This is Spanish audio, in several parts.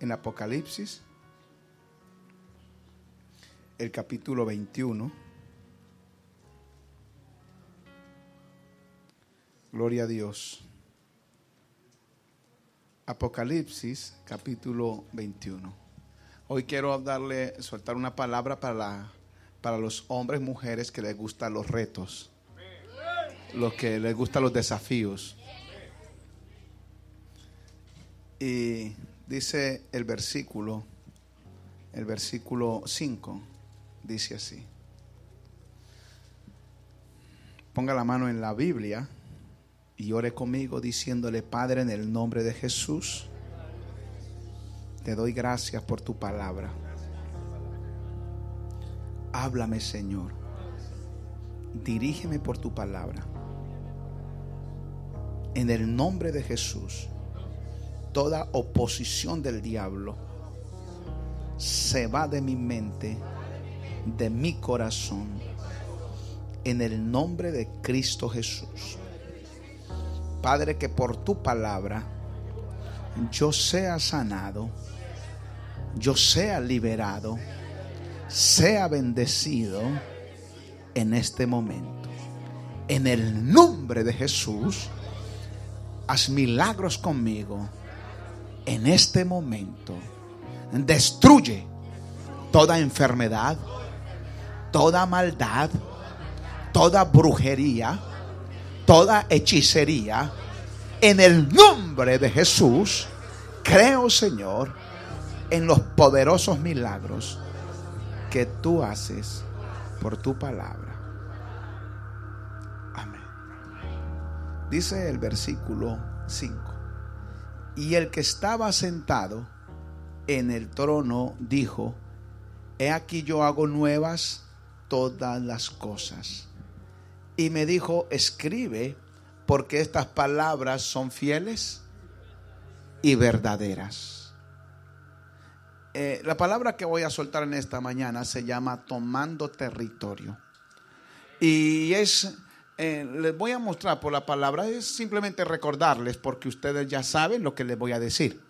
en Apocalipsis, el capítulo 21. Gloria a Dios. Apocalipsis, capítulo 21. Hoy quiero darle, soltar una palabra para, la, para los hombres y mujeres que les gustan los retos, los que les gustan los desafíos. Y dice el versículo, el versículo 5, dice así. Ponga la mano en la Biblia y ore conmigo diciéndole, Padre, en el nombre de Jesús, te doy gracias por tu palabra. Háblame, Señor. Dirígeme por tu palabra. En el nombre de Jesús toda oposición del diablo se va de mi mente, de mi corazón, en el nombre de Cristo Jesús. Padre, que por tu palabra yo sea sanado, yo sea liberado, sea bendecido en este momento. En el nombre de Jesús, haz milagros conmigo en este momento destruye toda enfermedad, toda maldad, toda brujería, toda hechicería. En el nombre de Jesús, creo, Señor, en los poderosos milagros que tú haces por tu palabra. Amén. Dice el versículo 5. Y el que estaba sentado en el trono dijo, he aquí yo hago nuevas todas las cosas. Y me dijo, escribe, porque estas palabras son fieles y verdaderas. Eh, la palabra que voy a soltar en esta mañana se llama tomando territorio. Y es eh, les voy a mostrar por la palabra, es simplemente recordarles porque ustedes ya saben lo que les voy a decir.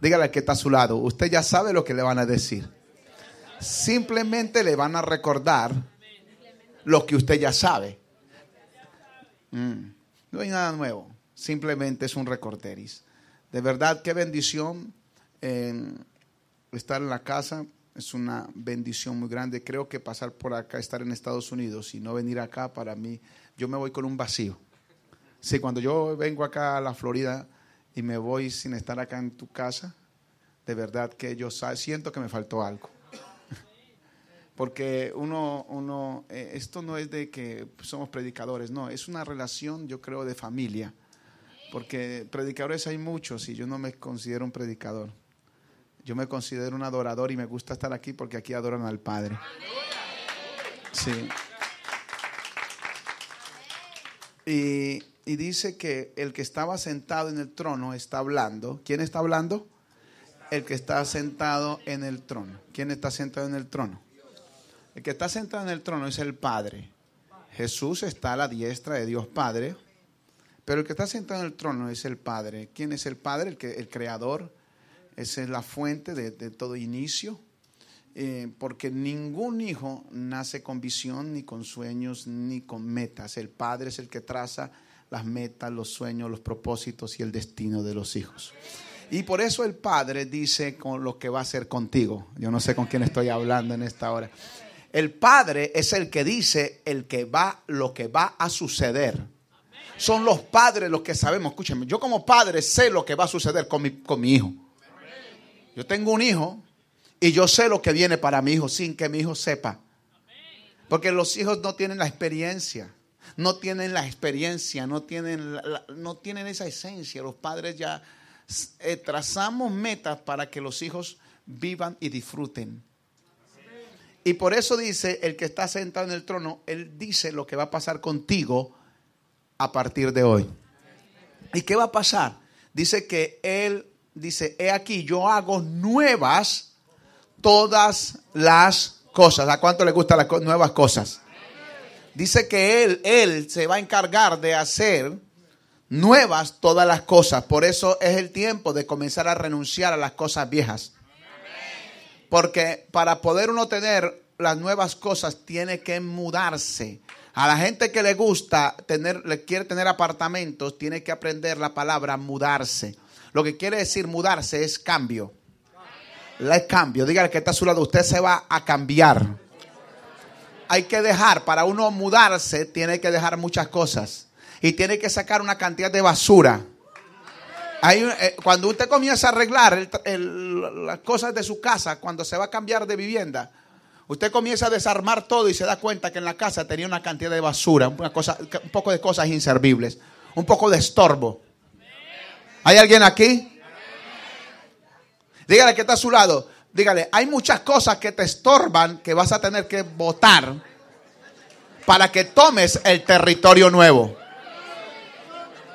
Dígale que está a su lado, usted ya sabe lo que le van a decir. Simplemente le van a recordar lo que usted ya sabe. Mm, no hay nada nuevo, simplemente es un recorderis. De verdad, qué bendición eh, estar en la casa es una bendición muy grande. Creo que pasar por acá, estar en Estados Unidos y no venir acá, para mí, yo me voy con un vacío. Sí, cuando yo vengo acá a la Florida y me voy sin estar acá en tu casa, de verdad que yo siento que me faltó algo. Porque uno, uno, eh, esto no es de que somos predicadores, no, es una relación, yo creo, de familia. Porque predicadores hay muchos y yo no me considero un predicador. Yo me considero un adorador y me gusta estar aquí porque aquí adoran al Padre. Sí. Y, dice que el que estaba sentado en el trono está hablando. ¿Quién está hablando? El que está sentado en el trono. ¿Quién está sentado en el trono? El que está sentado en el trono es el Padre. Jesús está a la diestra de Dios Padre. Pero el que está sentado en el trono es el Padre. ¿Quién es el Padre? El, que, el creador, esa es la fuente de, todo inicio. Eh, porque ningún hijo nace con visión, ni con sueños, ni con metas. El padre es el que traza las metas, los sueños, los propósitos y el destino de los hijos. Y por eso el padre dice con lo que va a hacer contigo. Yo no sé con quién estoy hablando en esta hora. El padre es el que dice el que va, lo que va a suceder. Son los padres los que sabemos. Escúchenme, yo como padre sé lo que va a suceder con mi, con mi hijo. Yo tengo un hijo y yo sé lo que viene para mi hijo sin que mi hijo sepa. Porque los hijos no tienen la experiencia. No tienen la experiencia, no tienen, no tienen esa esencia. Los padres ya eh, trazamos metas para que los hijos vivan y disfruten. Y por eso dice, el que está sentado en el trono, él dice lo que va a pasar contigo a partir de hoy. ¿Y qué va a pasar? Dice que él dice, he aquí, yo hago nuevas todas las cosas. ¿A cuánto le gustan las nuevas cosas? Dice que él, él se va a encargar de hacer nuevas todas las cosas. Por eso es el tiempo de comenzar a renunciar a las cosas viejas. Porque para poder uno tener las nuevas cosas tiene que mudarse. A la gente que le gusta tener, le quiere tener apartamentos, tiene que aprender la palabra mudarse. Lo que quiere decir mudarse es cambio. La cambio. Dígale que está a su lado. Usted se va a cambiar. Hay que dejar, para uno mudarse, tiene que dejar muchas cosas. Y tiene que sacar una cantidad de basura. Eh, cuando usted comienza a arreglar las cosas de su casa, cuando se va a cambiar de vivienda, usted comienza a desarmar todo y se da cuenta que en la casa tenía una cantidad de basura, una cosa, un poco de cosas inservibles, un poco de estorbo. ¿Hay alguien aquí? Dígale que está a su lado. Dígale, hay muchas cosas que te estorban que vas a tener que votar para que tomes el territorio nuevo.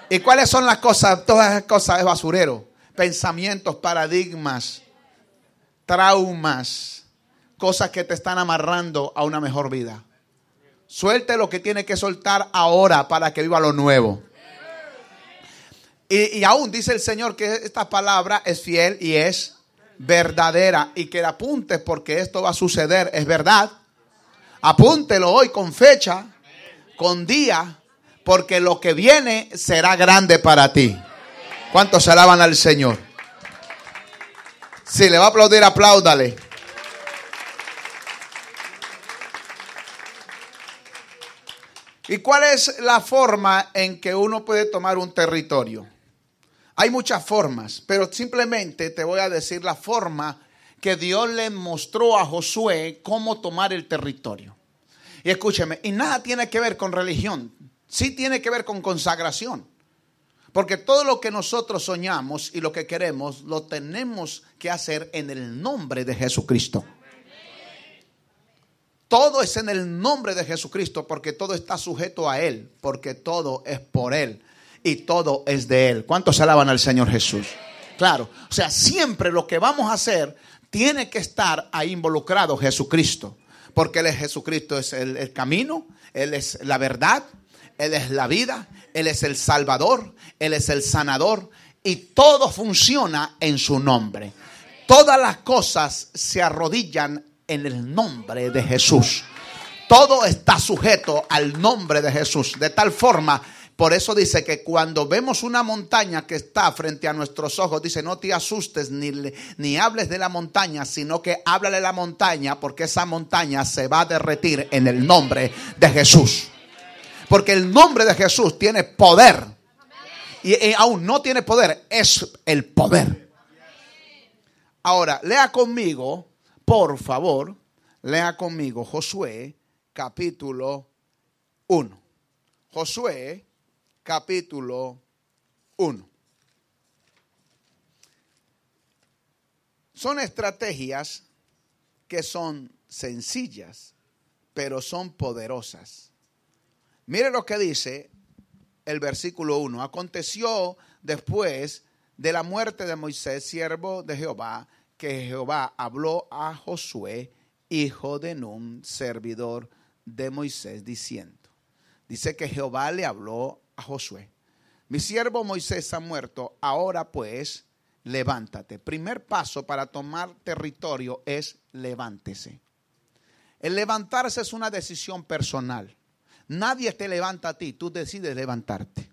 ¿Y cuáles son las cosas? Todas esas cosas de basurero. Pensamientos, paradigmas, traumas, cosas que te están amarrando a una mejor vida. Suelte lo que tiene que soltar ahora para que viva lo nuevo. Y, aún dice el Señor que esta palabra es fiel y es verdadera. Y que la apunte porque esto va a suceder. Es verdad. Apúntelo hoy con fecha, con día porque lo que viene será grande para ti. ¿Cuántos alaban al Señor? Si le va a aplaudir, apláudale. ¿Y cuál es la forma en que uno puede tomar un territorio? Hay muchas formas, pero simplemente te voy a decir la forma que Dios le mostró a Josué cómo tomar el territorio. Y escúcheme, y nada tiene que ver con religión sí tiene que ver con consagración. Porque todo lo que nosotros soñamos y lo que queremos lo tenemos que hacer en el nombre de Jesucristo. Todo es en el nombre de Jesucristo porque todo está sujeto a Él, porque todo es por Él y todo es de Él. ¿Cuántos alaban al Señor Jesús? Claro, o sea, siempre lo que vamos a hacer tiene que estar ahí involucrado Jesucristo, porque Él es Jesucristo, es el, el camino, Él es la verdad, él es la vida, Él es el Salvador, Él es el sanador y todo funciona en su nombre. Todas las cosas se arrodillan en el nombre de Jesús. Todo está sujeto al nombre de Jesús. De tal forma, por eso dice que cuando vemos una montaña que está frente a nuestros ojos, dice, no te asustes ni, ni hables de la montaña, sino que háblale la montaña, porque esa montaña se va a derretir en el nombre de Jesús. Porque el nombre de Jesús tiene poder. Y, aún no tiene poder, es el poder. Ahora, lea conmigo, por favor, lea conmigo Josué capítulo 1. Josué capítulo 1. Son estrategias que son sencillas, pero son poderosas. Mire lo que dice el versículo 1. Aconteció después de la muerte de Moisés, siervo de Jehová, que Jehová habló a Josué, hijo de Nun, servidor de Moisés, diciendo. Dice que Jehová le habló a Josué. Mi siervo Moisés ha muerto, ahora pues levántate. Primer paso para tomar territorio es levántese. El levantarse es una decisión personal. Nadie te levanta a ti, tú decides levantarte.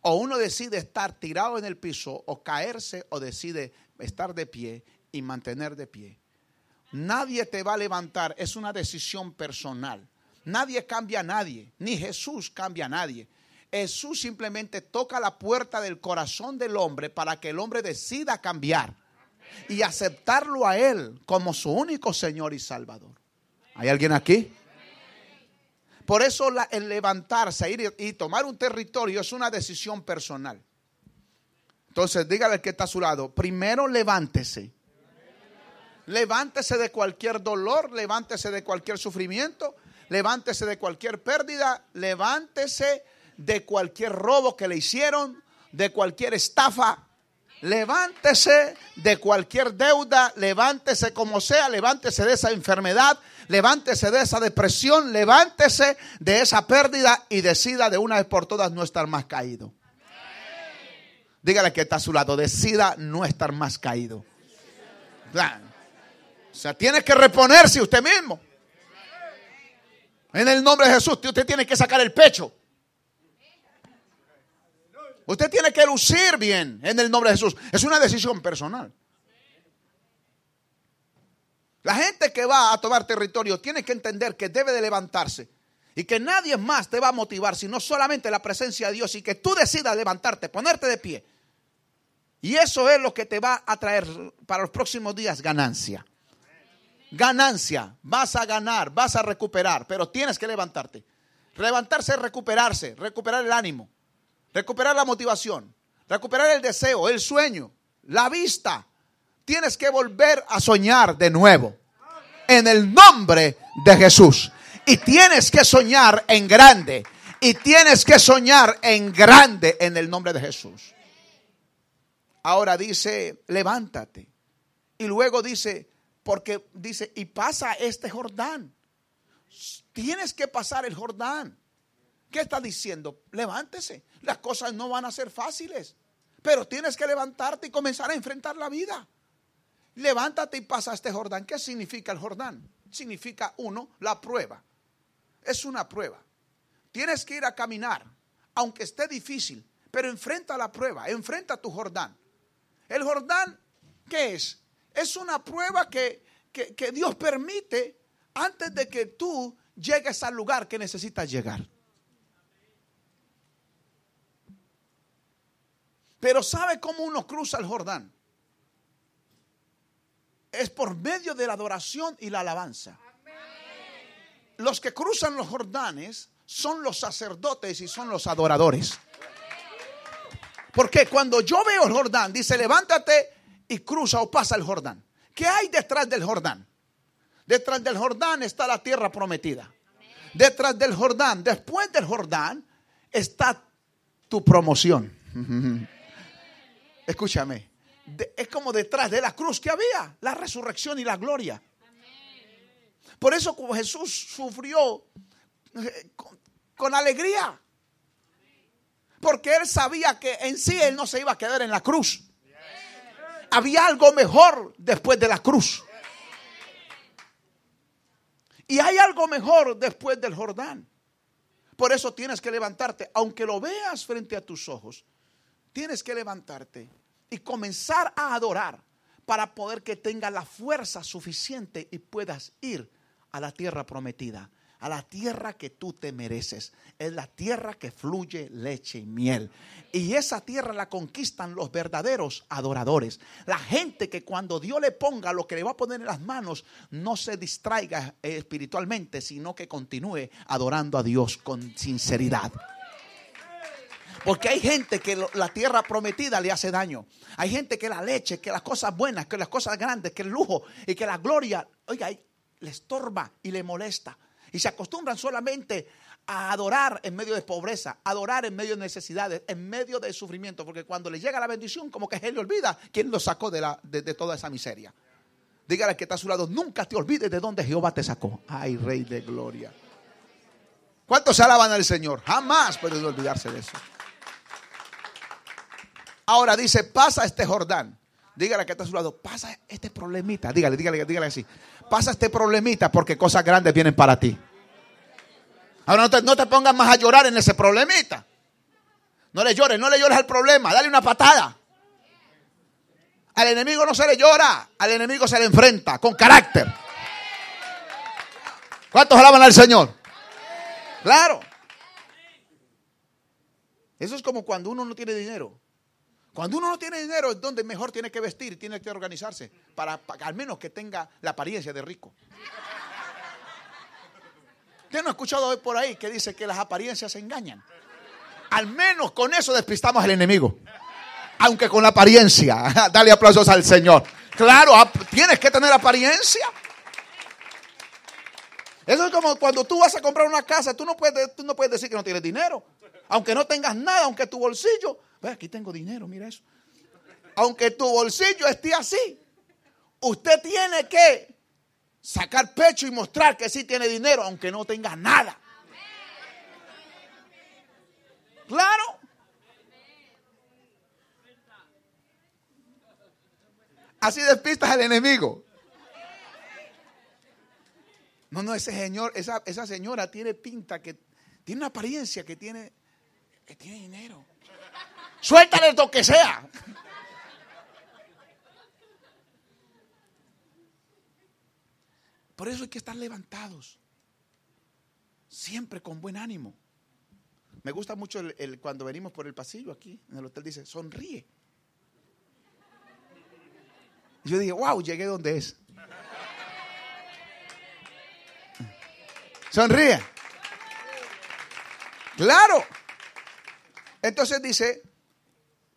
O uno decide estar tirado en el piso o caerse o decide estar de pie y mantener de pie. Nadie te va a levantar, es una decisión personal. Nadie cambia a nadie, ni Jesús cambia a nadie. Jesús simplemente toca la puerta del corazón del hombre para que el hombre decida cambiar y aceptarlo a Él como su único Señor y Salvador. ¿Hay alguien aquí? Por eso el levantarse ir y tomar un territorio es una decisión personal. Entonces, dígale que está a su lado, primero levántese. Levántese de cualquier dolor, levántese de cualquier sufrimiento, levántese de cualquier pérdida, levántese de cualquier robo que le hicieron, de cualquier estafa, levántese de cualquier deuda, levántese como sea, levántese de esa enfermedad, levántese de esa depresión, levántese de esa pérdida y decida de una vez por todas no estar más caído. Dígale que está a su lado. Decida no estar más caído. O sea, tiene que reponerse usted mismo. En el nombre de Jesús, usted tiene que sacar el pecho. Usted tiene que lucir bien en el nombre de Jesús. Es una decisión personal. La gente que va a tomar territorio tiene que entender que debe de levantarse y que nadie más te va a motivar, sino solamente la presencia de Dios y que tú decidas levantarte, ponerte de pie. Y eso es lo que te va a traer para los próximos días ganancia. Ganancia, vas a ganar, vas a recuperar, pero tienes que levantarte. Levantarse es recuperarse, recuperar el ánimo, recuperar la motivación, recuperar el deseo, el sueño, la vista. Tienes que volver a soñar de nuevo en el nombre de Jesús. Y tienes que soñar en grande. Y tienes que soñar en grande en el nombre de Jesús. Ahora dice, levántate. Y luego dice, porque dice, y pasa este Jordán. Tienes que pasar el Jordán. ¿Qué está diciendo? Levántese. Las cosas no van a ser fáciles. Pero tienes que levantarte y comenzar a enfrentar la vida. Levántate y pasa este Jordán. ¿Qué significa el Jordán? Significa, uno, la prueba. Es una prueba. Tienes que ir a caminar, aunque esté difícil, pero enfrenta la prueba, enfrenta tu Jordán. El Jordán, ¿qué es? Es una prueba que, que Dios permite antes de que tú llegues al lugar que necesitas llegar. Pero ¿sabe cómo uno cruza el Jordán? Es por medio de la adoración y la alabanza. Los que cruzan los Jordanes son los sacerdotes y son los adoradores. Porque cuando yo veo el Jordán, dice, levántate y cruza o pasa el Jordán. ¿Qué hay detrás del Jordán? Detrás del Jordán está la tierra prometida. Detrás del Jordán, después del Jordán, está tu promoción. Escúchame, es como detrás de la cruz que había, la resurrección y la gloria. Por eso como Jesús sufrió eh, con, alegría. Porque él sabía que en sí él no se iba a quedar en la cruz. Había algo mejor después de la cruz. Y hay algo mejor después del Jordán. Por eso tienes que levantarte, aunque lo veas frente a tus ojos, tienes que levantarte y comenzar a adorar para poder que tengas la fuerza suficiente y puedas ir a la tierra prometida, a la tierra que tú te mereces. Es la tierra que fluye leche y miel. Y esa tierra la conquistan los verdaderos adoradores. La gente que cuando Dios le ponga lo que le va a poner en las manos, no se distraiga espiritualmente, sino que continúe adorando a Dios con sinceridad. Porque hay gente que la tierra prometida le hace daño. Hay gente que la leche, que las cosas buenas, que las cosas grandes, que el lujo y que la gloria, oiga, le estorba y le molesta. Y se acostumbran solamente a adorar en medio de pobreza, adorar en medio de necesidades, en medio de sufrimiento, porque cuando le llega la bendición, como que él le olvida quién lo sacó de, la, de, toda esa miseria. Dígale que está a su lado, nunca te olvides de dónde Jehová te sacó. Ay, Rey de Gloria. ¿Cuántos alaban al Señor? Jamás pueden olvidarse de eso. Ahora dice, pasa este Jordán. Dígale que está a su lado, pasa este problemita. Dígale, dígale, dígale así. Pasa este problemita porque cosas grandes vienen para ti. Ahora no te, no te pongas más a llorar en ese problemita. No le llores, no le llores al problema. Dale una patada. Al enemigo no se le llora, al enemigo se le enfrenta con carácter. ¿Cuántos alaban al Señor? Claro. Eso es como cuando uno no tiene dinero. Cuando uno no tiene dinero es donde mejor tiene que vestir, tiene que organizarse, para, al menos que tenga la apariencia de rico. ¿Usted no ha escuchado hoy por ahí que dice que las apariencias se engañan? Al menos con eso despistamos al enemigo. Aunque con la apariencia. Dale aplausos al Señor. Claro, tienes que tener apariencia. Eso es como cuando tú vas a comprar una casa, tú no puedes, tú no puedes decir que no tienes dinero. Aunque no tengas nada, aunque tu bolsillo aquí tengo dinero, mira eso. Aunque tu bolsillo esté así, usted tiene que sacar pecho y mostrar que sí tiene dinero, aunque no tenga nada. Claro. Así despistas al enemigo. No, no, ese señor, esa, esa señora tiene pinta que tiene una apariencia que tiene, que tiene dinero. Suéltale lo que sea. Por eso hay que estar levantados. Siempre con buen ánimo. Me gusta mucho el, cuando venimos por el pasillo aquí en el hotel, dice, sonríe. yo dije, wow, llegué donde es. Sonríe. Claro. Entonces dice,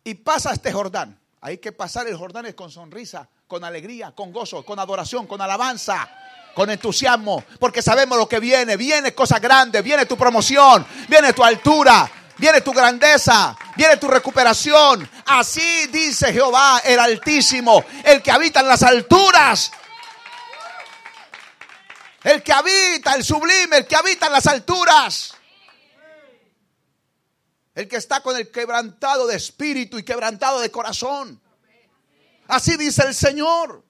y pasa este Jordán. Hay que pasar el Jordán con sonrisa, con alegría, con gozo, con adoración, con alabanza con entusiasmo, porque sabemos lo que viene. Viene cosa grande, viene tu promoción, viene tu altura, viene tu grandeza, viene tu recuperación. Así dice Jehová, el Altísimo, el que habita en las alturas. El que habita, el sublime, el que habita en las alturas. El que está con el quebrantado de espíritu y quebrantado de corazón. Así dice el Señor.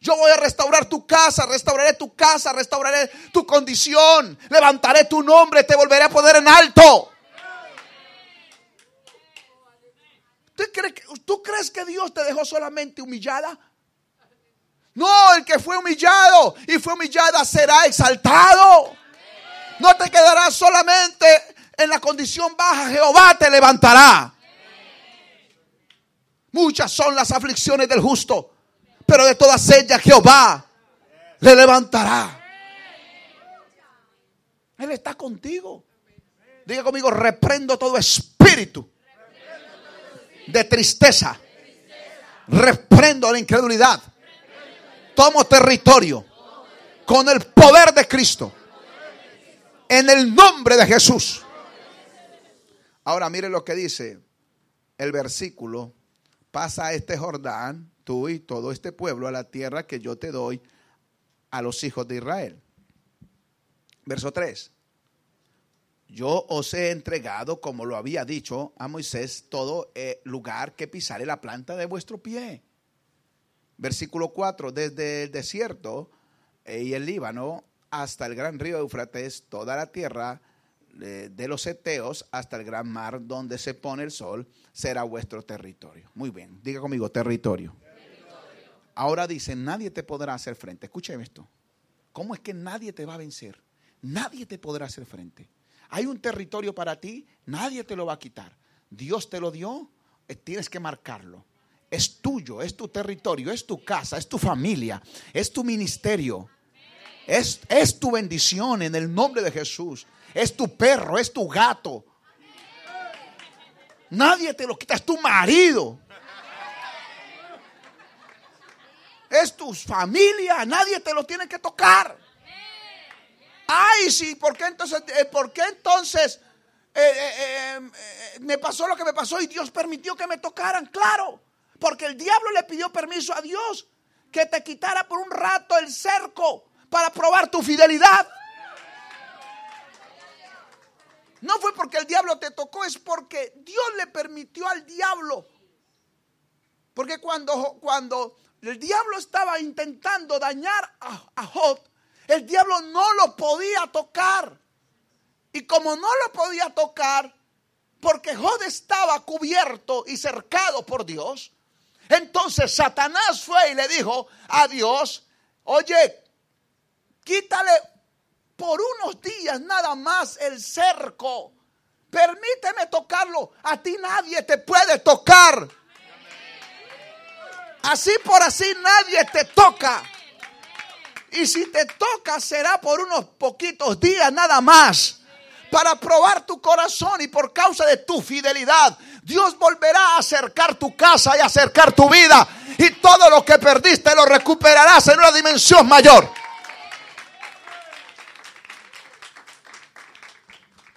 Yo voy a restaurar tu casa, restauraré tu casa, restauraré tu condición, levantaré tu nombre, te volveré a poner en alto. ¿Tú crees, que Dios te dejó solamente humillada? No, el que fue humillado y fue humillada será exaltado. No te quedarás solamente en la condición baja, Jehová te levantará. Muchas son las aflicciones del justo, pero de todas ellas Jehová le levantará. Él está contigo. Diga conmigo, reprendo todo espíritu de tristeza. Reprendo la incredulidad. Tomo territorio con el poder de Cristo. En el nombre de Jesús. Ahora mire lo que dice el versículo. Pasa este Jordán tú y todo este pueblo a la tierra que yo te doy a los hijos de Israel. Verso 3. Yo os he entregado, como lo había dicho a Moisés, todo eh, lugar que pisare la planta de vuestro pie. Versículo 4. Desde el desierto eh, y el Líbano hasta el gran río Eufrates, toda la tierra de los Eteos hasta el gran mar donde se pone el sol, será vuestro territorio. Muy bien, diga conmigo, territorio. Ahora dice, nadie te podrá hacer frente. Escúcheme esto. ¿Cómo es que nadie te va a vencer? Nadie te podrá hacer frente. Hay un territorio para ti, nadie te lo va a quitar. Dios te lo dio, eh, tienes que marcarlo. Es tuyo, es tu territorio, es tu casa, es tu familia, es tu ministerio. Es, es tu bendición en el nombre de Jesús. Es tu perro, es tu gato. Nadie te lo quita, es tu marido. es tu familia, nadie te lo tiene que tocar. Ay, sí, ¿por qué entonces, eh, ¿por qué entonces eh, eh, me pasó lo que me pasó y Dios permitió que me tocaran? Claro, porque el diablo le pidió permiso a Dios que te quitara por un rato el cerco para probar tu fidelidad. No fue porque el diablo te tocó, es porque Dios le permitió al diablo. Porque cuando, cuando el diablo estaba intentando dañar a, Job, el diablo no lo podía tocar. Y como no lo podía tocar, porque Job estaba cubierto y cercado por Dios, entonces Satanás fue y le dijo a Dios, oye, quítale por unos días nada más el cerco. Permíteme tocarlo. A ti nadie te puede tocar. Así por así nadie te toca. Y si te toca será por unos poquitos días nada más. Para probar tu corazón y por causa de tu fidelidad, Dios volverá a acercar tu casa y acercar tu vida. Y todo lo que perdiste lo recuperarás en una dimensión mayor.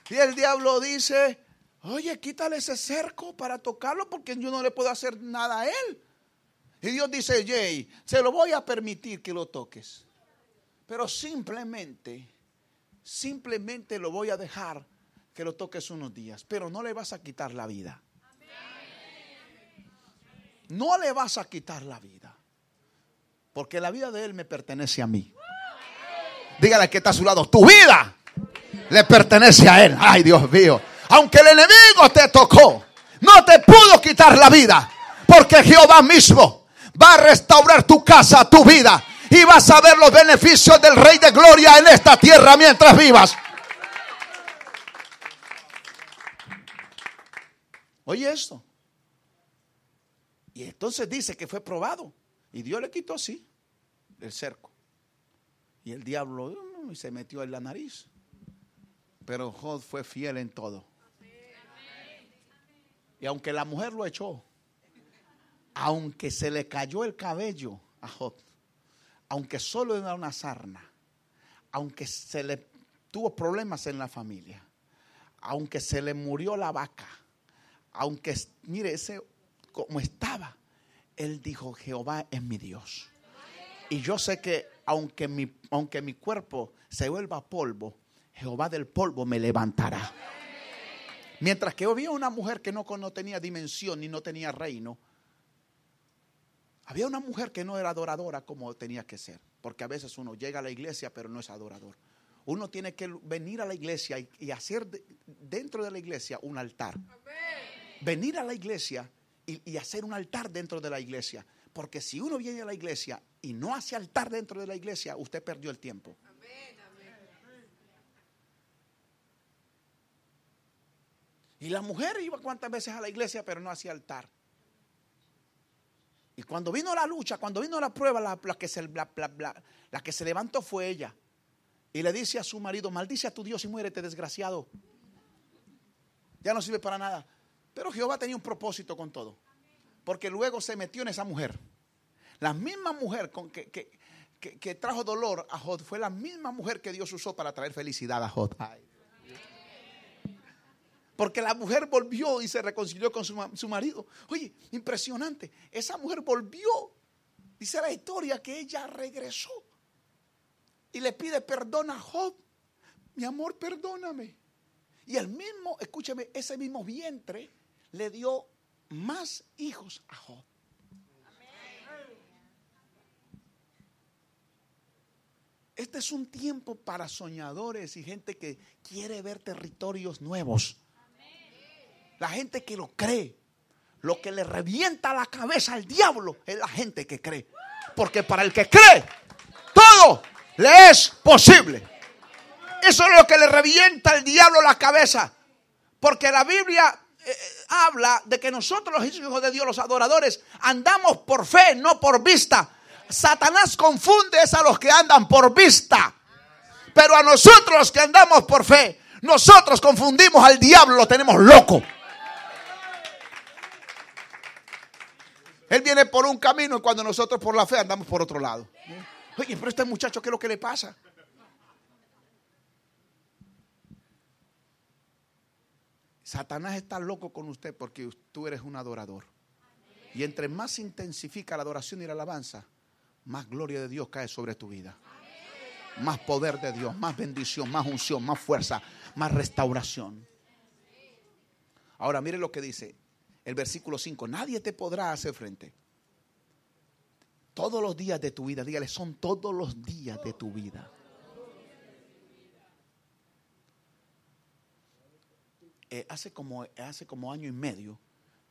Y el diablo dice, oye, quítale ese cerco para tocarlo porque yo no le puedo hacer nada a él. Y Dios dice, Jay, se lo voy a permitir que lo toques. Pero simplemente, simplemente lo voy a dejar que lo toques unos días. Pero no le vas a quitar la vida. No le vas a quitar la vida. Porque la vida de él me pertenece a mí. Dígale que está a su lado. Tu vida le pertenece a él. Ay, Dios mío. Aunque el enemigo te tocó, no te pudo quitar la vida. Porque Jehová mismo va a restaurar tu casa, tu vida. Y vas a ver los beneficios del Rey de Gloria en esta tierra mientras vivas. Oye esto. Y entonces dice que fue probado. Y Dios le quitó así el cerco. Y el diablo uh, se metió en la nariz. Pero Jod fue fiel en todo. Y aunque la mujer lo echó, aunque se le cayó el cabello a Jod, aunque solo era una sarna, aunque se le tuvo problemas en la familia, aunque se le murió la vaca, aunque, mire, ese como estaba, él dijo, Jehová es mi Dios. Y yo sé que aunque mi, aunque mi cuerpo se vuelva polvo, Jehová del polvo me levantará. Mientras que había una mujer que no, no tenía dimensión ni no tenía reino, había una mujer que no era adoradora como tenía que ser. Porque a veces uno llega a la iglesia pero no es adorador. Uno tiene que venir a la iglesia y, hacer dentro de la iglesia un altar. Venir a la iglesia y, hacer un altar dentro de la iglesia. Porque si uno viene a la iglesia y no hace altar dentro de la iglesia, usted perdió el tiempo. Y la mujer iba cuántas veces a la iglesia, pero no hacía altar. Y cuando vino la lucha, cuando vino la prueba, la, que, se, la que se levantó fue ella. Y le dice a su marido, maldice a tu Dios y muérete desgraciado. Ya no sirve para nada. Pero Jehová tenía un propósito con todo. Porque luego se metió en esa mujer. La misma mujer con que, que, trajo dolor a Jod fue la misma mujer que Dios usó para traer felicidad a Jod. Porque la mujer volvió y se reconcilió con su, su, marido. Oye, impresionante. Esa mujer volvió. Dice la historia que ella regresó. Y le pide perdón a Job. Mi amor, perdóname. Y el mismo, escúcheme, ese mismo vientre le dio más hijos a Job. Este es un tiempo para soñadores y gente que quiere ver territorios nuevos. La gente que lo cree. Lo que le revienta la cabeza al diablo es la gente que cree. Porque para el que cree, todo le es posible. Eso es lo que le revienta al diablo la cabeza. Porque la Biblia eh, eh, habla de que nosotros los hijos de Dios, los adoradores, andamos por fe, no por vista. Satanás confunde a los que andan por vista. Pero a nosotros los que andamos por fe, nosotros confundimos al diablo, lo tenemos loco. Él viene por un camino y cuando nosotros por la fe andamos por otro lado. Oye, pero este muchacho, ¿qué es lo que le pasa? Satanás está loco con usted porque tú eres un adorador. Y entre más se intensifica la adoración y la alabanza, más gloria de Dios cae sobre tu vida. Más poder de Dios, más bendición, más unción, más fuerza, más restauración. Ahora mire lo que dice el versículo 5. Nadie te podrá hacer frente. Todos los días de tu vida, dígale, son todos los días de tu vida. Eh, hace, como, hace como año y medio,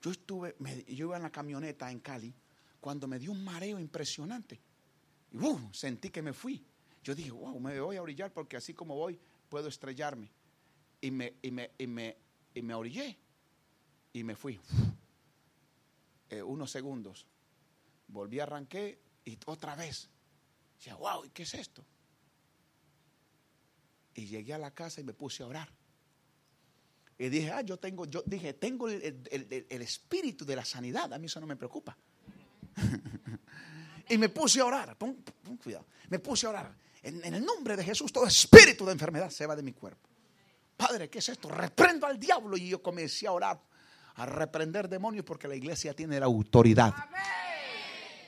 yo estuve, yo iba en la camioneta en Cali, cuando me dio un mareo impresionante. Y sentí que me fui. Yo dije, wow, me voy a orillar porque así como voy, puedo estrellarme. Y me, y me, y me, y me orillé y me fui. Eh, unos segundos. Volví, arranqué y otra vez. Decía, wow, ¿qué es esto? Y llegué a la casa y me puse a orar. Y dije, ah, yo tengo, yo dije, tengo el, espíritu de la sanidad, a mí eso no me preocupa. y me puse a orar, pon, cuidado, me puse a orar. En, en, el nombre de Jesús, todo espíritu de enfermedad se va de mi cuerpo. Padre, ¿qué es esto? Reprendo al diablo. Y yo comencé a orar, a reprender demonios, porque la iglesia tiene la autoridad.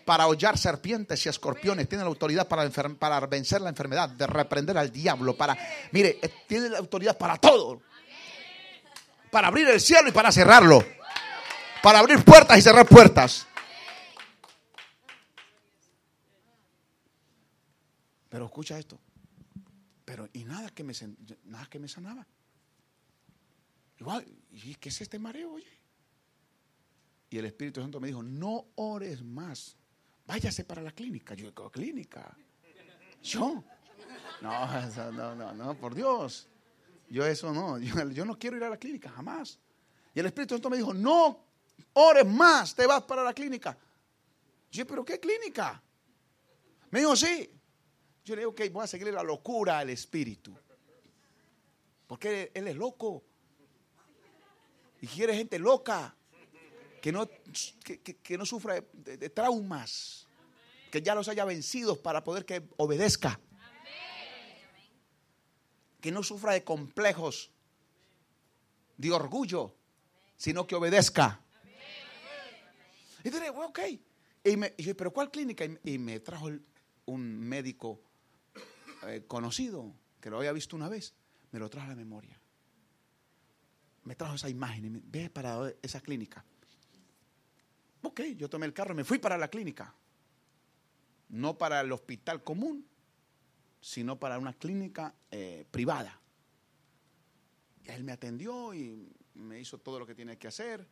Para hollar serpientes y escorpiones, tiene la autoridad para, para vencer la enfermedad, de reprender al diablo, para, mire, eh, tiene la autoridad para todo para abrir el cielo y para cerrarlo. Para abrir puertas y cerrar puertas. Pero escucha esto. Pero y nada que me, nada que me sanaba. Igual, ¿y qué es este mareo, oye? Y el Espíritu Santo me dijo, no ores más. Váyase para la clínica. Yo digo, clínica. Yo. No, no, no, no, por Dios. Yo eso no. Yo, no quiero ir a la clínica, jamás. Y el Espíritu Santo me dijo, no ores más, te vas para la clínica. Yo, pero ¿qué clínica? Me dijo, sí. Yo le digo, ok, voy a seguirle la locura al Espíritu. Porque él, es loco. Y quiere gente loca. Que no, que, no sufra de, traumas. Que ya los haya vencido para poder que obedezca. Que no sufra de complejos, de orgullo, sino que obedezca. Y diré, ok. Y me, yo, pero ¿cuál clínica? Y, me trajo un médico eh, conocido, que lo había visto una vez, me lo trajo a la memoria. Me trajo esa imagen y me, ve para esa clínica. Ok, yo tomé el carro y me fui para la clínica. No para el hospital común, sino para una clínica eh, privada. Y él me atendió y me hizo todo lo que tiene que hacer.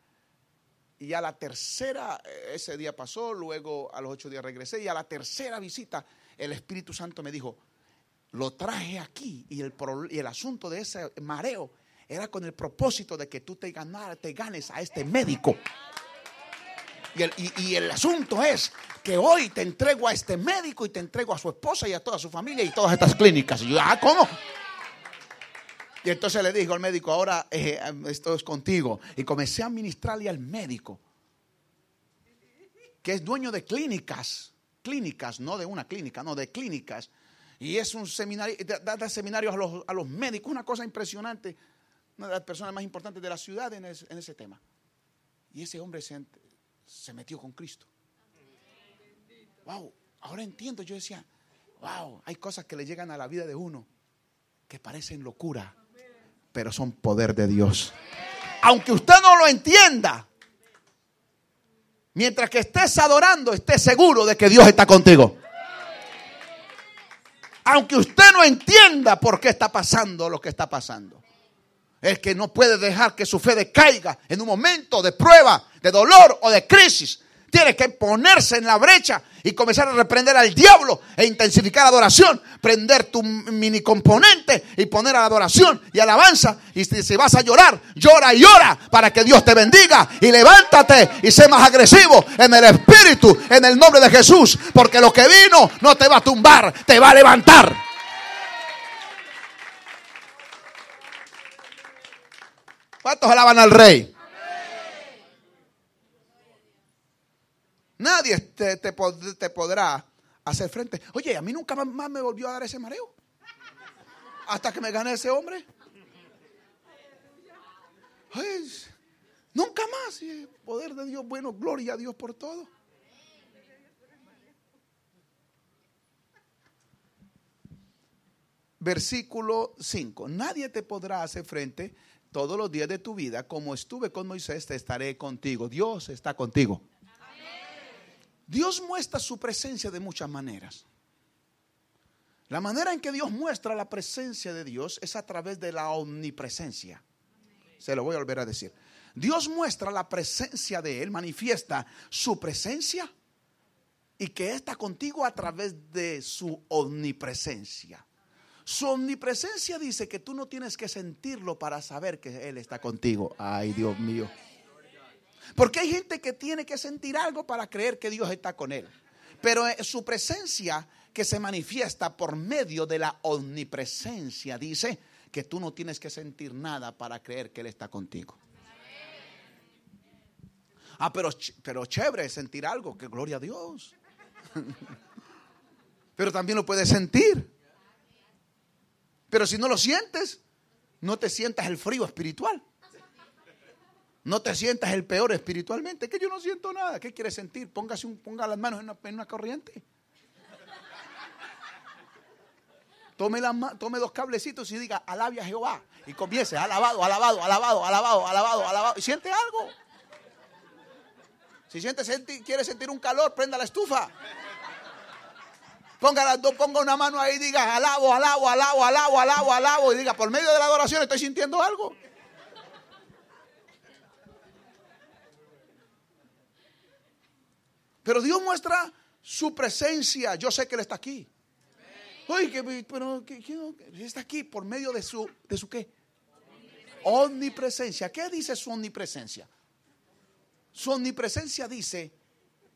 Y a la tercera, ese día pasó, luego a los ocho días regresé y a la tercera visita el Espíritu Santo me dijo, lo traje aquí y el, asunto de ese mareo era con el propósito de que tú te ganes a este médico. Y el, asunto es que hoy te entrego a este médico y te entrego a su esposa y a toda su familia y todas estas clínicas. Y yo, ah, ¿cómo? Y entonces le dijo al médico, ahora eh, esto es contigo. Y comencé a ministrarle al médico, que es dueño de clínicas, clínicas, no de una clínica, no de clínicas. Y es un seminario, da, seminarios a los, a los, médicos, una cosa impresionante, una de las personas más importantes de la ciudad en, ese tema. Y ese hombre se, se metió con Cristo. Wow, ahora entiendo, yo decía, wow, hay cosas que le llegan a la vida de uno que parecen locura pero son poder de Dios. Aunque usted no lo entienda, mientras que estés adorando, esté seguro de que Dios está contigo. Aunque usted no entienda por qué está pasando lo que está pasando. Es que no puede dejar que su fe decaiga en un momento de prueba, de dolor o de crisis. Tiene que ponerse en la brecha y comenzar a reprender al diablo e intensificar la adoración. Prender tu mini componente y poner a la adoración y alabanza. Y si, vas a llorar, llora y llora para que Dios te bendiga. Y levántate y sé más agresivo en el espíritu, en el nombre de Jesús. Porque lo que vino no te va a tumbar, te va a levantar. ¿Cuántos alaban al rey? Nadie te, te, podrá hacer frente. Oye, a mí nunca más me volvió a dar ese mareo. Hasta que me gane ese hombre. nunca más. el poder de Dios, bueno, gloria a Dios por todo. Versículo 5. Nadie te podrá hacer frente todos los días de tu vida. Como estuve con Moisés, te estaré contigo. Dios está contigo. Dios muestra su presencia de muchas maneras. La manera en que Dios muestra la presencia de Dios es a través de la omnipresencia. Se lo voy a volver a decir. Dios muestra la presencia de Él, manifiesta su presencia y que está contigo a través de su omnipresencia. Su omnipresencia dice que tú no tienes que sentirlo para saber que Él está contigo. Ay, Dios mío. Porque hay gente que tiene que sentir algo para creer que Dios está con él. Pero eh, su presencia que se manifiesta por medio de la omnipresencia dice que tú no tienes que sentir nada para creer que Él está contigo. Ah, pero, pero chévere sentir algo, que gloria a Dios. pero también lo puedes sentir. Pero si no lo sientes, no te sientas el frío espiritual. No te sientas el peor espiritualmente. Que yo no siento nada. ¿Qué quieres sentir? Póngase un, ponga las manos en una, corriente. Tome, tome dos cablecitos y diga, alabe a Jehová. Y comience, alabado, alabado, alabado, alabado, alabado, alabado. Y siente algo. Si siente, quiere sentir un calor, prenda la estufa. Ponga dos, ponga una mano ahí y diga, alabo, alabo, alabo, alabo, alabo, alabo. Y diga, por medio de la adoración estoy sintiendo algo. Pero Dios muestra su presencia. Yo sé que Él está aquí. Oye, pero ¿qué, está aquí por medio de su, de su qué? Omnipresencia. ¿Qué dice su omnipresencia? Su omnipresencia dice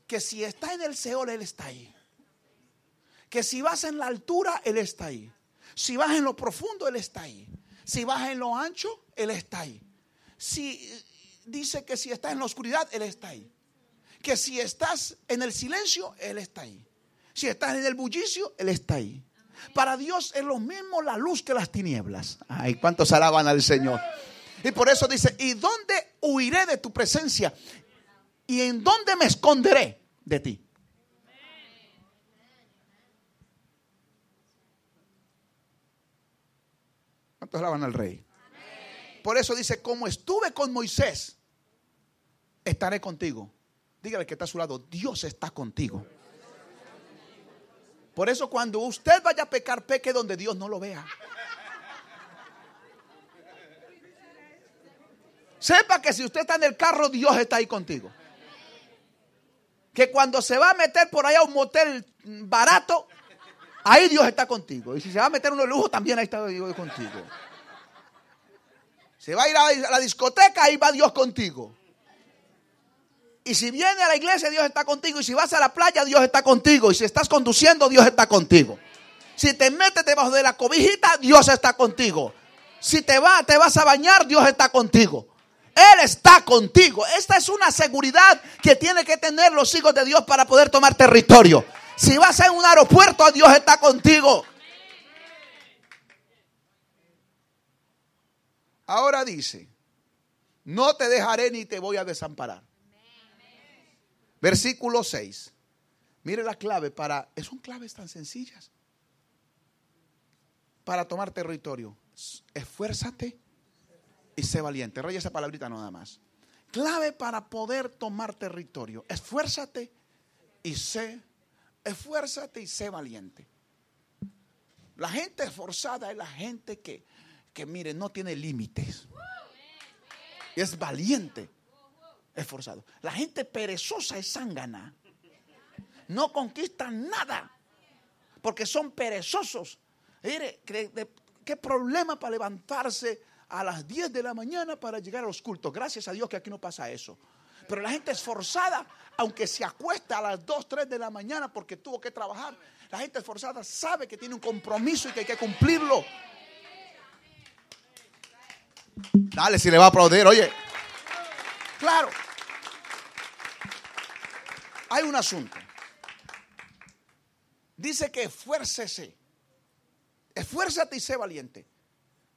que si está en el Seol, Él está ahí. Que si vas en la altura, Él está ahí. Si vas en lo profundo, Él está ahí. Si vas en lo ancho, Él está ahí. Si dice que si estás en la oscuridad, Él está ahí. Que si estás en el silencio, Él está ahí. Si estás en el bullicio, Él está ahí. Para Dios es lo mismo la luz que las tinieblas. Ay, cuántos alaban al Señor. Y por eso dice, ¿y dónde huiré de tu presencia? ¿Y en dónde me esconderé de ti? ¿Cuántos alaban al rey? Por eso dice, como estuve con Moisés, estaré contigo. Dígale que está a su lado, Dios está contigo. Por eso cuando usted vaya a pecar, peque donde Dios no lo vea. Sepa que si usted está en el carro, Dios está ahí contigo. Que cuando se va a meter por allá a un motel barato, ahí Dios está contigo. Y si se va a meter uno de lujo, también ahí está Dios contigo. Se va a ir a la discoteca, ahí va Dios contigo. Y si viene a la iglesia, Dios está contigo. Y si vas a la playa, Dios está contigo. Y si estás conduciendo, Dios está contigo. Si te metes debajo de la cobijita, Dios está contigo. Si te, va, te vas a bañar, Dios está contigo. Él está contigo. Esta es una seguridad que tienen que tener los hijos de Dios para poder tomar territorio. Si vas a un aeropuerto, Dios está contigo. Ahora dice, no te dejaré ni te voy a desamparar. Versículo 6. Mire la clave para, son claves tan sencillas. Para tomar territorio. Esfuérzate y sé valiente. Rey esa palabrita nada más. Clave para poder tomar territorio. Esfuérzate y sé, esfuérzate y sé valiente. La gente esforzada es la gente que, que mire, no tiene límites. Es valiente esforzado. La gente perezosa es zángana. No conquistan nada porque son perezosos. Mire, qué problema para levantarse a las 10 de la mañana para llegar a los cultos. Gracias a Dios que aquí no pasa eso. Pero la gente esforzada, aunque se acuesta a las 2, 3 de la mañana porque tuvo que trabajar, la gente esforzada sabe que tiene un compromiso y que hay que cumplirlo. Dale, si le va a aplaudir, oye. Claro hay un asunto. Dice que esfuércese. Esfuérzate y sé valiente.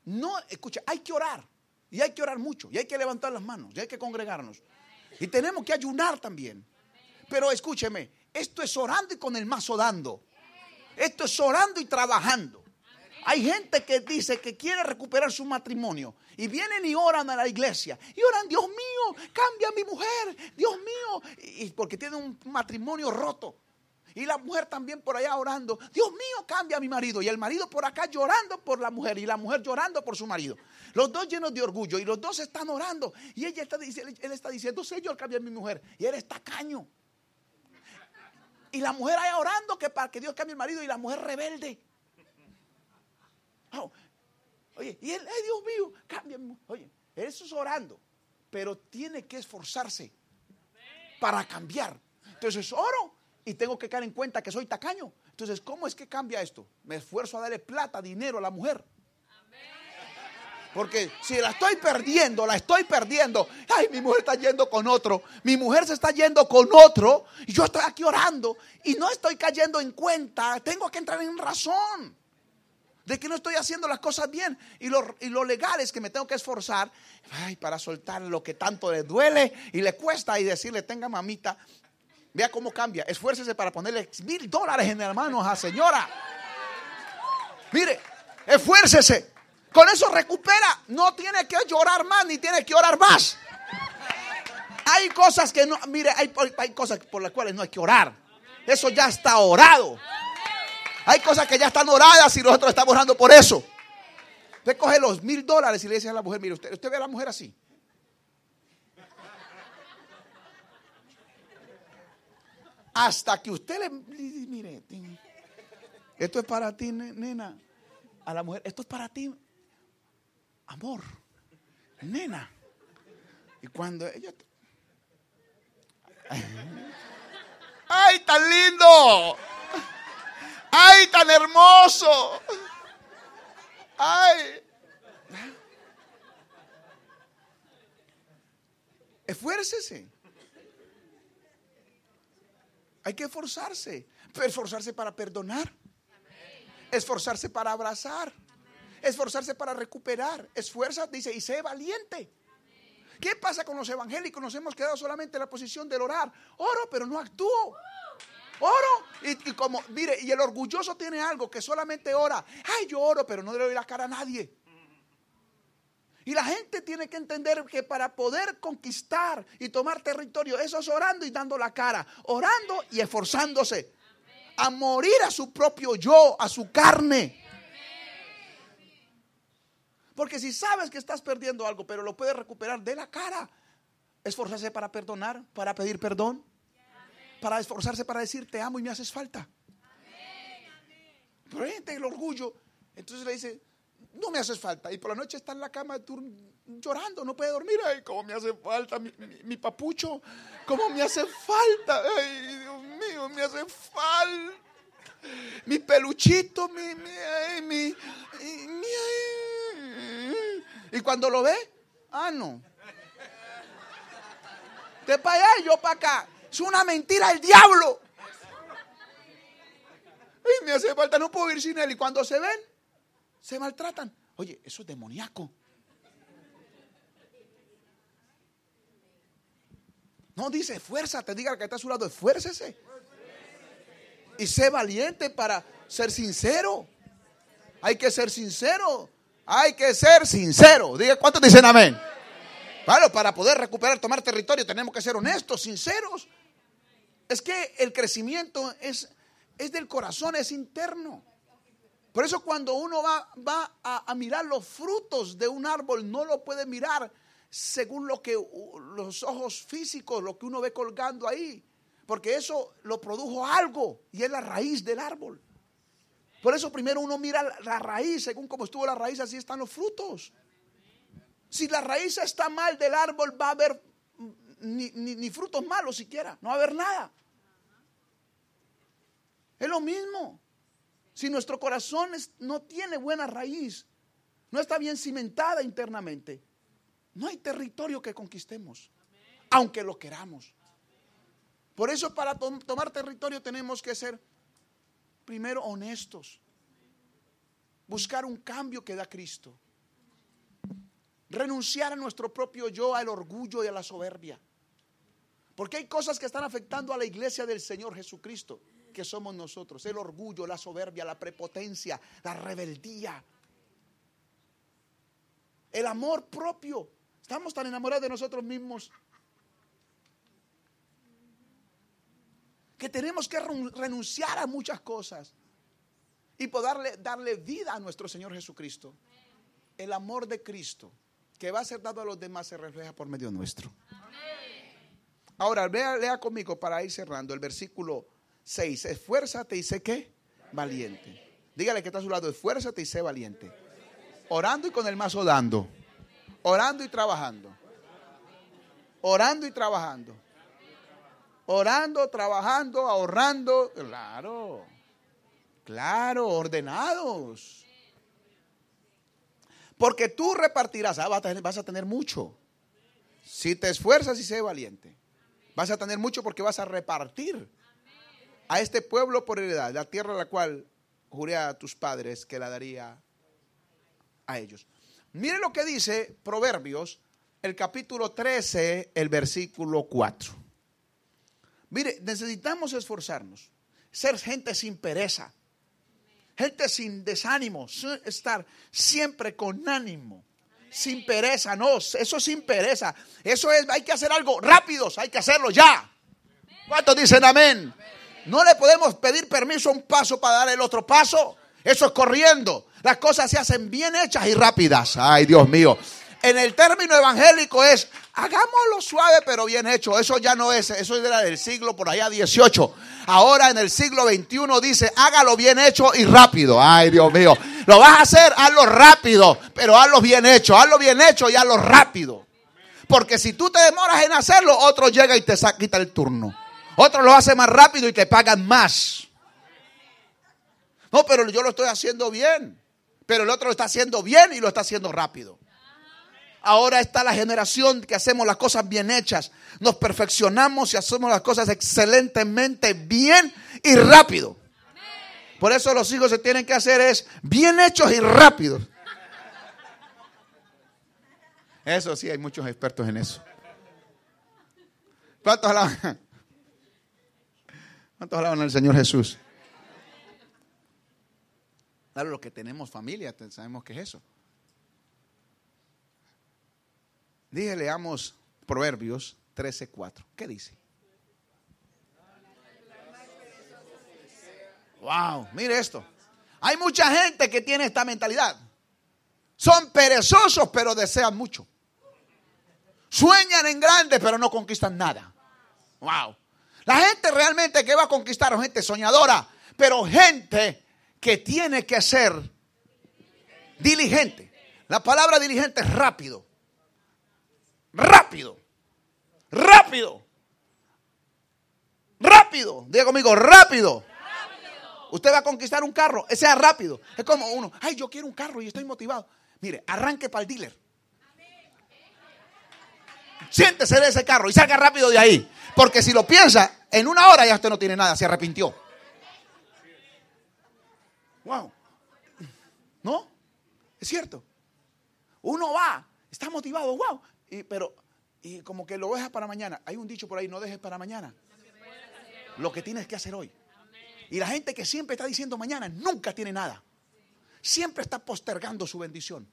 No, escucha, hay que orar. Y hay que orar mucho. Y hay que levantar las manos. Y hay que congregarnos. Y tenemos que ayunar también. Pero escúcheme, esto es orando y con el mazo dando. Esto es orando y trabajando. Hay gente que dice que quiere recuperar su matrimonio y vienen y oran a la iglesia y oran, Dios mío, cambia a mi mujer, Dios mío, y porque tiene un matrimonio roto. Y la mujer también por allá orando, Dios mío, cambia a mi marido. Y el marido por acá llorando por la mujer y la mujer llorando por su marido. Los dos llenos de orgullo y los dos están orando. Y ella está, él está diciendo, Señor, cambia a mi mujer. Y él está caño. Y la mujer allá orando que para que Dios cambie el marido y la mujer rebelde. Oh, oye, y él, ay Dios mío, cambia. Oye, eso es orando, pero tiene que esforzarse para cambiar. Entonces oro y tengo que caer en cuenta que soy tacaño. Entonces, ¿cómo es que cambia esto? Me esfuerzo a darle plata, dinero a la mujer. Porque si la estoy perdiendo, la estoy perdiendo. Ay, mi mujer está yendo con otro. Mi mujer se está yendo con otro. Y yo estoy aquí orando y no estoy cayendo en cuenta. Tengo que entrar en razón de que no estoy haciendo las cosas bien. Y lo, y lo legal es que me tengo que esforzar ay, para soltar lo que tanto le duele y le cuesta y decirle, tenga mamita, vea cómo cambia. Esfuércese para ponerle mil dólares en el mano a señora. Mire, esfuércese. Con eso recupera. No tiene que llorar más ni tiene que orar más. Hay cosas que no, mire, hay, hay cosas por las cuales no hay que orar. Eso ya está orado. Hay cosas que ya están oradas y nosotros estamos orando por eso. Usted coge los mil dólares y le dice a la mujer, mire, usted, usted ve a la mujer así. Hasta que usted le mire, esto es para ti, nena. A la mujer, esto es para ti, amor, nena. Y cuando ella... ¡Ay, tan lindo! ¡Ay, tan hermoso! ¡Ay! Esfuércese. Hay que esforzarse. Esforzarse para perdonar. Esforzarse para abrazar. Esforzarse para recuperar. Esfuerza, dice, y sé valiente. ¿Qué pasa con los evangélicos? Nos hemos quedado solamente en la posición del orar. Oro, pero no actúo. Oro. Y, como, mire, y el orgulloso tiene algo que solamente ora. Ay, yo oro, pero no le doy la cara a nadie. Y la gente tiene que entender que para poder conquistar y tomar territorio, eso es orando y dando la cara, orando y esforzándose a morir a su propio yo, a su carne. Porque si sabes que estás perdiendo algo, pero lo puedes recuperar de la cara, esforzarse para perdonar, para pedir perdón, para esforzarse para decir te amo y me haces falta. Pero hay el orgullo, entonces le dice, no me haces falta. Y por la noche está en la cama llorando, no puede dormir. Ay, cómo me hace falta mi, papucho, cómo me hace falta. Ay, Dios mío, me hace falta. Mi peluchito, mi, mi, mi, y cuando lo ve, ah, no. De para allá y yo para acá. Es una mentira el diablo. Y me hace falta, no puedo ir sin él. Y cuando se ven, se maltratan. Oye, eso es demoníaco. No dice fuerza, te diga que está a su lado, esfuércese. Y sé valiente para ser sincero. Hay que ser sincero. Hay que ser sincero. Diga, ¿cuántos dicen amén? Claro, para poder recuperar, tomar territorio, tenemos que ser honestos, sinceros. Es que el crecimiento es, es del corazón, es interno. Por eso cuando uno va, va a, mirar los frutos de un árbol, no lo puede mirar según lo que los ojos físicos, lo que uno ve colgando ahí. Porque eso lo produjo algo y es la raíz del árbol. Por eso primero uno mira la raíz, según como estuvo la raíz, así están los frutos. Si la raíz está mal del árbol, va a haber ni, frutos malos siquiera, no va a haber nada. Es lo mismo. Si nuestro corazón no tiene buena raíz, no está bien cimentada internamente, no hay territorio que conquistemos, aunque lo queramos. Por eso para tomar territorio tenemos que ser primero honestos, buscar un cambio que da Cristo, renunciar a nuestro propio yo, al orgullo y a la soberbia. Porque hay cosas que están afectando a la iglesia del Señor Jesucristo que somos nosotros. El orgullo, la soberbia, la prepotencia, la rebeldía. El amor propio. Estamos tan enamorados de nosotros mismos que tenemos que renunciar a muchas cosas y poder darle, vida a nuestro Señor Jesucristo. El amor de Cristo que va a ser dado a los demás se refleja por medio nuestro. Ahora, lea, lea conmigo para ir cerrando el versículo 6. Esfuérzate y sé qué? Valiente. Dígale que está a su lado, esfuérzate y sé valiente. Orando y con el mazo dando. Orando y trabajando. Orando y trabajando. Orando, trabajando, ahorrando. Claro. Claro, ordenados. Porque tú repartirás, ah, vas a tener mucho. Si te esfuerzas y sé valiente, vas a tener mucho porque vas a repartir a este pueblo por heredad, la tierra a la cual juré a tus padres que la daría a ellos. Mire lo que dice Proverbios, el capítulo 13, el versículo 4. Mire, necesitamos esforzarnos, ser gente sin pereza, gente sin desánimo, estar siempre con ánimo, sin pereza, no, eso sin pereza, eso es, hay que hacer algo rápidos, hay que hacerlo ya. ¿Cuántos dicen amén? No le podemos pedir permiso a un paso para dar el otro paso. Eso es corriendo. Las cosas se hacen bien hechas y rápidas. Ay, Dios mío. En el término evangélico es, hagámoslo suave pero bien hecho. Eso ya no es, eso era del siglo por allá 18. Ahora en el siglo 21 dice, hágalo bien hecho y rápido. Ay, Dios mío. Lo vas a hacer, hazlo rápido, pero hazlo bien hecho. Hazlo bien hecho y hazlo rápido. Porque si tú te demoras en hacerlo, otro llega y te quita el turno. Otro lo hace más rápido y te pagan más. No, pero yo lo estoy haciendo bien. Pero el otro lo está haciendo bien y lo está haciendo rápido. Ahora está la generación que hacemos las cosas bien hechas. Nos perfeccionamos y hacemos las cosas excelentemente bien y rápido. Por eso los hijos se tienen que hacer es bien hechos y rápidos. Eso sí, hay muchos expertos en eso. ¿Cuántos alaban? ¿Cuántos alaban al Señor Jesús? Claro, los que tenemos familia, sabemos que es eso. Dije, leamos Proverbios 13:4. ¿Qué dice? Wow, mire esto. Hay mucha gente que tiene esta mentalidad. Son perezosos, pero desean mucho. Sueñan en grande, pero no conquistan nada. Wow. La gente realmente que va a conquistar, gente soñadora, pero gente que tiene que ser diligente. La palabra diligente es rápido. Rápido. Rápido. Rápido. Diga conmigo, rápido. Usted va a conquistar un carro, sea rápido. Es como uno, ay, yo quiero un carro y estoy motivado. Mire, arranque para el dealer. Siéntese de ese carro y salga rápido de ahí. Porque si lo piensa, en una hora ya usted no tiene nada, se arrepintió. Wow. ¿No? Es cierto. Uno va, está motivado, wow. Y, pero, y como que lo deja para mañana. Hay un dicho por ahí, no dejes para mañana. Lo que tienes que hacer hoy. Y la gente que siempre está diciendo mañana nunca tiene nada. Siempre está postergando su bendición.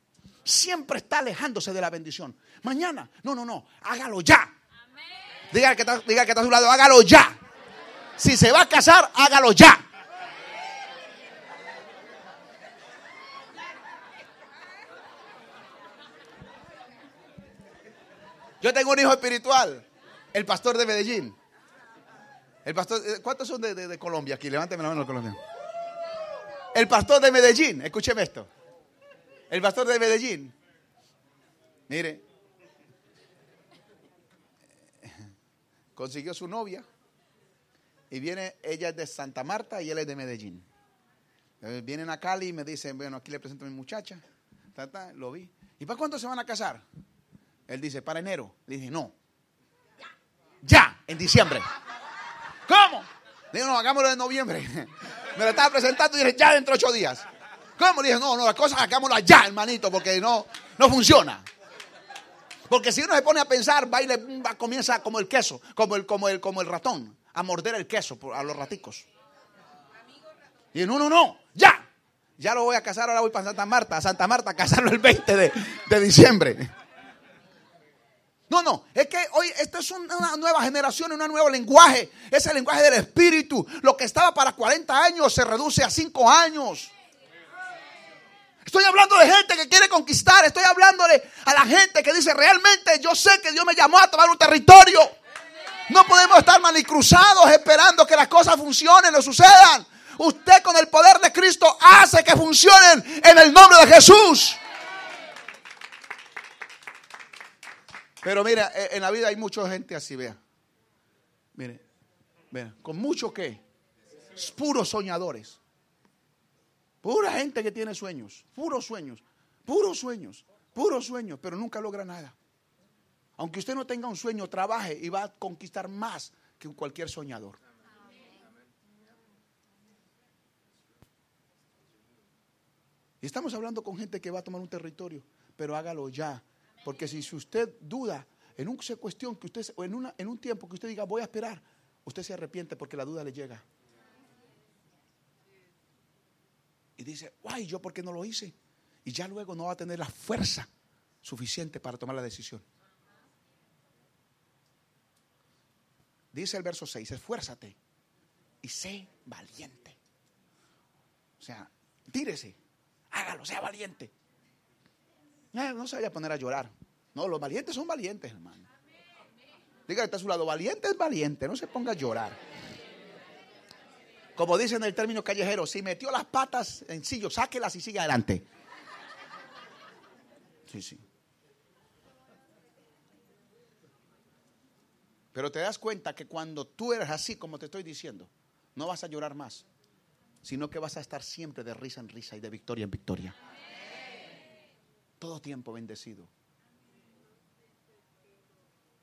Siempre está alejándose de la bendición. Mañana, no, no, no, hágalo ya. Diga que, está, diga que está a su lado, hágalo ya. Si se va a casar, hágalo ya. Yo tengo un hijo espiritual, el pastor de Medellín. El pastor, eh, ¿cuántos son de, Colombia aquí? Levánteme la mano Colombia. El pastor de Medellín, escúcheme esto. El pastor de Medellín. Mire, consiguió su novia y viene, ella es de Santa Marta y él es de Medellín. Eh, vienen a Cali y me dicen, bueno, aquí le presento a mi muchacha. lo vi. ¿Y para cuándo se van a casar? Él dice, para enero. Le dije, no. Ya, en diciembre. ¿Cómo? Digo, no, hagámoslo en noviembre. Me lo estaba presentando y dije, ya dentro de ocho días. ¿Cómo? Le dije, no, no, las cosas hagámoslas ya, hermanito, porque no, no funciona. Porque si uno se pone a pensar, va y le, comienza como el queso, como el, como, el, como el ratón, a morder el queso a los raticos. Y no, no, no, ya. Ya lo voy a casar, ahora voy para Santa Marta, a Santa Marta a casarlo el 20 de, de diciembre. No, no, es que hoy esta es una nueva generación, un nuevo lenguaje. Es el lenguaje del espíritu. Lo que estaba para 40 años se reduce a 5 años. Estoy hablando de gente que quiere conquistar. Estoy hablándole a la gente que dice, realmente yo sé que Dios me llamó a tomar un territorio. No podemos estar manicruzados esperando que las cosas funcionen o sucedan. Usted con el poder de Cristo hace que funcionen en el nombre de Jesús. Pero mira, e, en la vida hay mucha gente así, vea. Mire, vea, con mucho que, puros soñadores. Pura gente que tiene sueños, puros sueños, puros sueños, puros sueños, pero nunca logra nada. Aunque usted no tenga un sueño, trabaje y va a conquistar más que cualquier soñador. Y estamos hablando con gente que va a tomar un territorio, pero hágalo ya, porque si usted duda en una cuestión que usted, o en, una, en un tiempo que usted diga voy a esperar, usted se arrepiente porque la duda le llega. Y dice, guay, ¿yo por qué no lo hice? Y ya luego no va a tener la fuerza suficiente para tomar la decisión. Dice el verso 6, esfuérzate y sé valiente. O sea, tírese, hágalo, sea valiente. No, se vaya a poner a llorar. No, los valientes son valientes, hermano. Dígale, está a su lado, valiente es valiente, no se ponga a llorar. Como dicen en el término callejero, si metió las patas en sillo, sáquelas y sigue adelante. Sí, sí. Pero te das cuenta que cuando tú eres así como te estoy diciendo, no vas a llorar más, sino que vas a estar siempre de risa en risa y de victoria en victoria. Todo tiempo bendecido.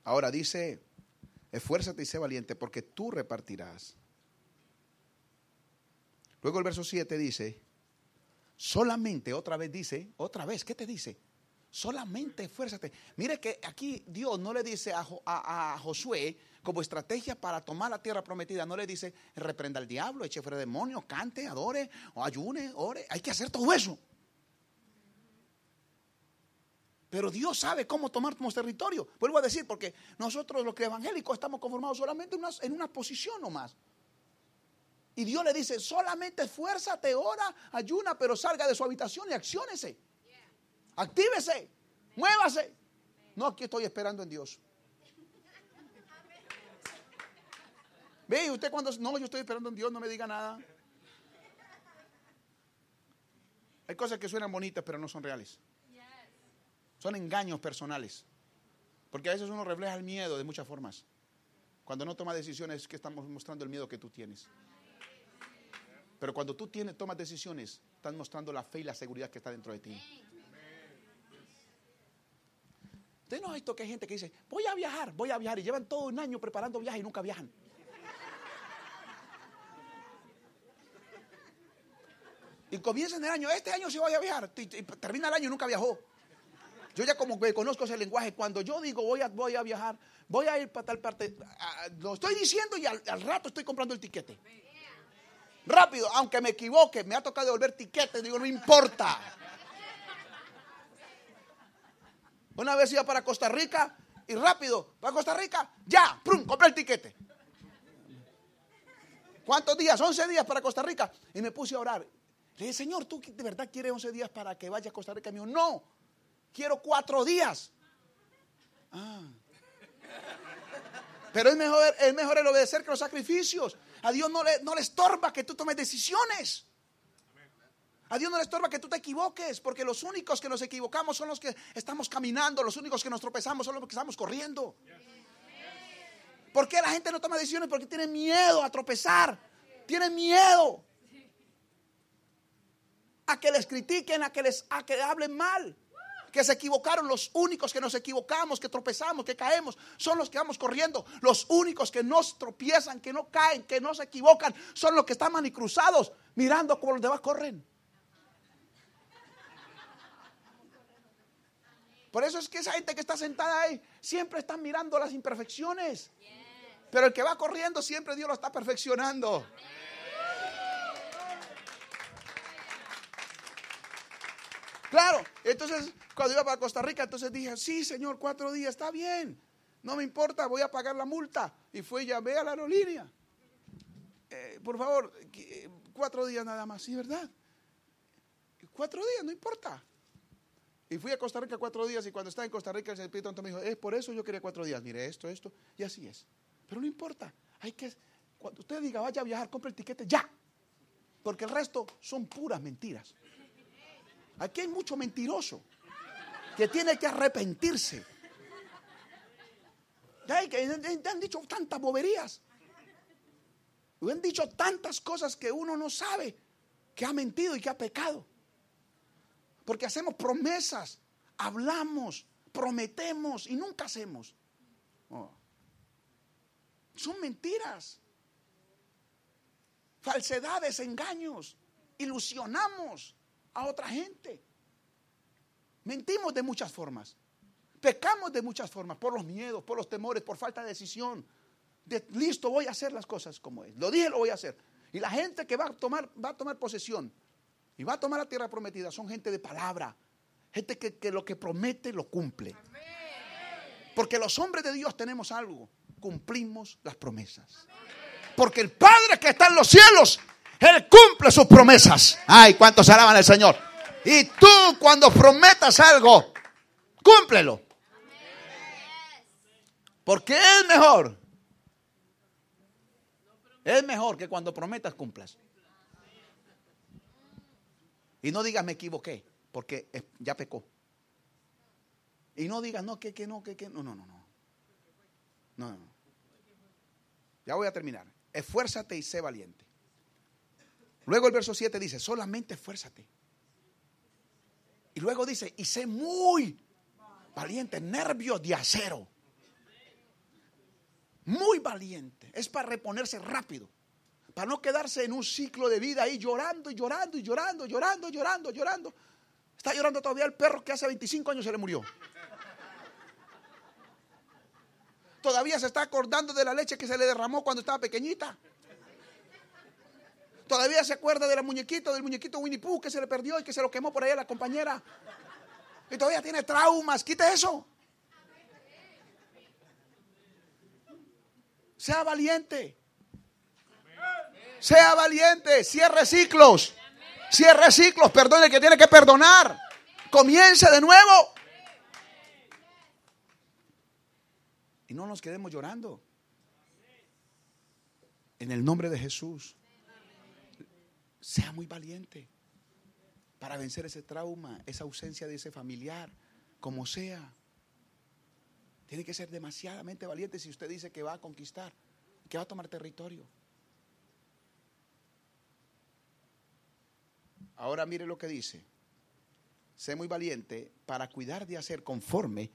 Ahora dice, esfuérzate y sé valiente porque tú repartirás. Luego el verso 7 dice, solamente, otra vez dice, otra vez, ¿qué te dice? Solamente esfuérzate. Mire que aquí Dios no le dice a, Josué como estrategia para tomar la tierra prometida, no le dice reprenda al diablo, eche fuera demonios, cante, adore, o ayune, ore. Hay que hacer todo eso. Pero Dios sabe cómo tomar nuestro territorio. Vuelvo a decir, porque nosotros los que evangélicos estamos conformados solamente en una, en una posición nomás. Y Dios le dice, solamente esfuérzate, ora, ayuna, pero salga de su habitación y acciónese. Actívese, muévase. No, aquí estoy esperando en Dios. Ve, usted cuando no, yo estoy esperando en Dios, no me diga nada. Hay cosas que suenan bonitas, pero no son reales. Son engaños personales. Porque a veces uno refleja el miedo de muchas formas. Cuando no toma decisiones, que estamos mostrando el miedo que tú tienes. Pero cuando tú tienes, tomas decisiones, estás mostrando la fe y la seguridad que está dentro de ti. Usted no ha visto que hay gente que dice, voy a viajar, voy a viajar, y llevan todo un año preparando viajes y nunca viajan. Y comienzan el año, este año sí voy a viajar, y, termina el año y nunca viajó. Yo ya como que conozco ese lenguaje, cuando yo digo voy a, voy a viajar, voy a ir para tal parte, lo estoy diciendo y al, al rato estoy comprando el tiquete. Rápido, aunque me equivoque, me ha tocado devolver tiquete, digo, no importa. Una vez iba para Costa Rica y rápido, para Costa Rica, ya, prum, compré el tiquete. ¿Cuántos días? 11 días para Costa Rica. Y me puse a orar. Le dije, Señor, ¿tú de verdad quieres 11 días para que vaya a Costa Rica? Y me dijo, no, quiero cuatro días. Ah. Pero es mejor, es mejor el obedecer que los sacrificios. A Dios no le, no le estorba que tú tomes decisiones. A Dios no le estorba que tú te equivoques, porque los únicos que nos equivocamos son los que estamos caminando, los únicos que nos tropezamos son los que estamos corriendo. ¿Por qué la gente no toma decisiones? Porque tiene miedo a tropezar, tiene miedo a que les critiquen, a que les a que hablen mal. Que se equivocaron, los únicos que nos equivocamos, que tropezamos, que caemos, son los que vamos corriendo. Los únicos que nos tropiezan, que no caen, que no se equivocan, son los que están manicruzados, mirando como los demás corren. Por eso es que esa gente que está sentada ahí siempre está mirando las imperfecciones. Pero el que va corriendo siempre Dios lo está perfeccionando. Claro, entonces cuando iba para Costa Rica, entonces dije, sí, señor, cuatro días, está bien, no me importa, voy a pagar la multa. Y fue y llamé a la aerolínea. Eh, por favor, eh, cuatro días nada más, sí, ¿verdad? Cuatro días, no importa. Y fui a Costa Rica cuatro días y cuando estaba en Costa Rica el Espíritu Santo me dijo, es por eso yo quería cuatro días, mire esto, esto, y así es. Pero no importa, hay que, cuando usted diga vaya a viajar, compre el tiquete ya, porque el resto son puras mentiras. Aquí hay mucho mentiroso que tiene que arrepentirse. Que han dicho tantas boberías. Han dicho tantas cosas que uno no sabe que ha mentido y que ha pecado. Porque hacemos promesas, hablamos, prometemos y nunca hacemos. Son mentiras, falsedades, engaños. Ilusionamos a otra gente. Mentimos de muchas formas. Pecamos de muchas formas, por los miedos, por los temores, por falta de decisión. De, listo, voy a hacer las cosas como es. Lo dije, lo voy a hacer. Y la gente que va a tomar, va a tomar posesión y va a tomar la tierra prometida son gente de palabra. Gente que, lo que promete lo cumple. Porque los hombres de Dios tenemos algo. Cumplimos las promesas. Porque el Padre que está en los cielos, Él cumple sus promesas. Ay, ¿cuántos alaban al Señor? Y tú cuando prometas algo, cúmplelo. Porque es mejor. Es mejor que cuando prometas cumplas. Y no digas me equivoqué, porque ya pecó. Y no digas no, que, que no, que, que no, no, no, no. No, no. Ya voy a terminar. Esfuérzate y sé valiente. Luego el verso 7 dice, solamente esfuérzate. Y luego dice, y sé muy valiente, nervios de acero. Muy valiente. Es para reponerse rápido. Para no quedarse en un ciclo de vida ahí llorando y llorando y llorando, llorando, llorando, llorando. Está llorando todavía el perro que hace 25 años se le murió. Todavía se está acordando de la leche que se le derramó cuando estaba pequeñita. Todavía se acuerda de la muñequito, del muñequito Winnie Pooh que se le perdió y que se lo quemó por ahí a la compañera. Y todavía tiene traumas. Quite eso. Sea valiente. Sea valiente. Cierre ciclos. Cierre ciclos. Perdone que tiene que perdonar. Comience de nuevo. Y no nos quedemos llorando. En el nombre de Jesús. Sea muy valiente para vencer ese trauma, esa ausencia de ese familiar, como sea. Tiene que ser demasiadamente valiente si usted dice que va a conquistar, que va a tomar territorio. Ahora mire lo que dice. Sé muy valiente para cuidar de hacer conforme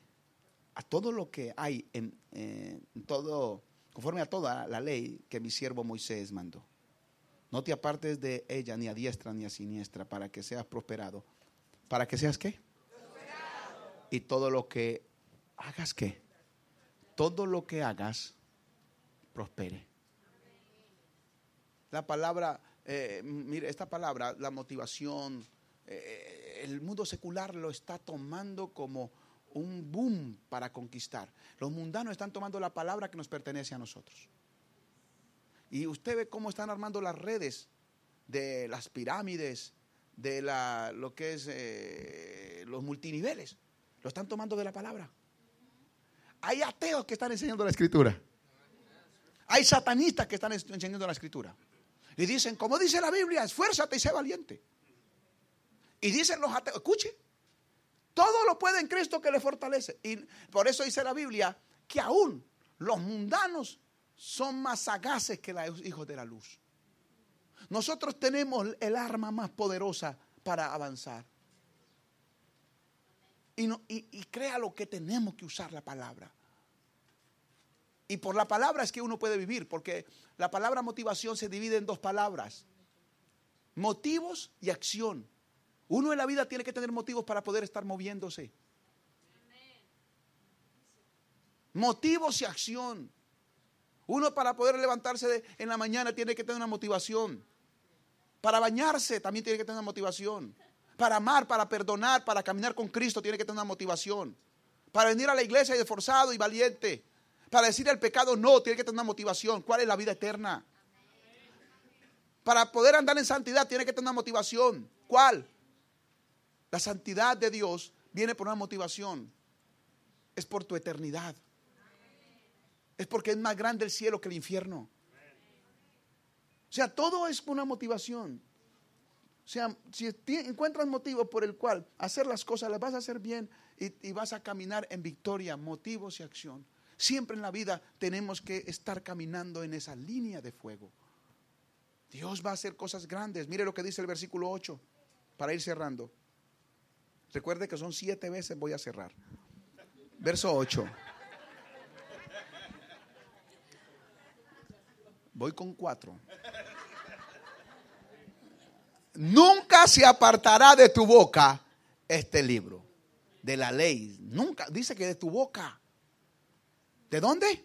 a todo lo que hay en, todo, conforme a toda la ley que mi siervo Moisés mandó. No te apartes de ella ni a diestra ni a siniestra para que seas prosperado. ¿Para que seas qué? Y todo lo que hagas qué? Todo lo que hagas prospere. La palabra, eh, mire, esta palabra, la motivación, eh, el mundo secular lo está tomando como un boom para conquistar. Los mundanos están tomando la palabra que nos pertenece a nosotros. Y usted ve cómo están armando las redes de las pirámides, de la, lo que es eh, los multiniveles. Lo están tomando de la palabra. Hay ateos que están enseñando la escritura. Hay satanistas que están enseñando la escritura. Y dicen, como dice la Biblia, esfuérzate y sé valiente. Y dicen los ateos, escuche, todo lo puede en Cristo que le fortalece. Y por eso dice la Biblia que aún los mundanos son más sagaces que los hijos de la luz. Nosotros tenemos el arma más poderosa para avanzar. Y, no, crea lo que tenemos que usar la palabra. Y por la palabra es que uno puede vivir, porque la palabra motivación se divide en dos palabras. Motivos y acción. Uno en la vida tiene que tener motivos para poder estar moviéndose. Motivos y acción. Uno para poder levantarse en la mañana tiene que tener una motivación. Para bañarse también tiene que tener una motivación. Para amar, para perdonar, para caminar con Cristo tiene que tener una motivación. Para venir a la iglesia esforzado y valiente. Para decir el pecado no, tiene que tener una motivación. ¿Cuál es la vida eterna? Para poder andar en santidad tiene que tener una motivación. ¿Cuál? La santidad de Dios viene por una motivación. Es por tu eternidad es porque es más grande el cielo que el infierno. O sea, todo es una motivación. O sea, si encuentras motivo por el cual hacer las cosas, las vas a hacer bien y, y, vas a caminar en victoria, motivos y acción. Siempre en la vida tenemos que estar caminando en esa línea de fuego. Dios va a hacer cosas grandes. Mire lo que dice el versículo 8, para ir cerrando. Recuerde que son siete veces, voy a cerrar. Verso 8. Voy con cuatro. Nunca se apartará de tu boca este libro de la ley. Nunca, dice que de tu boca. ¿De dónde?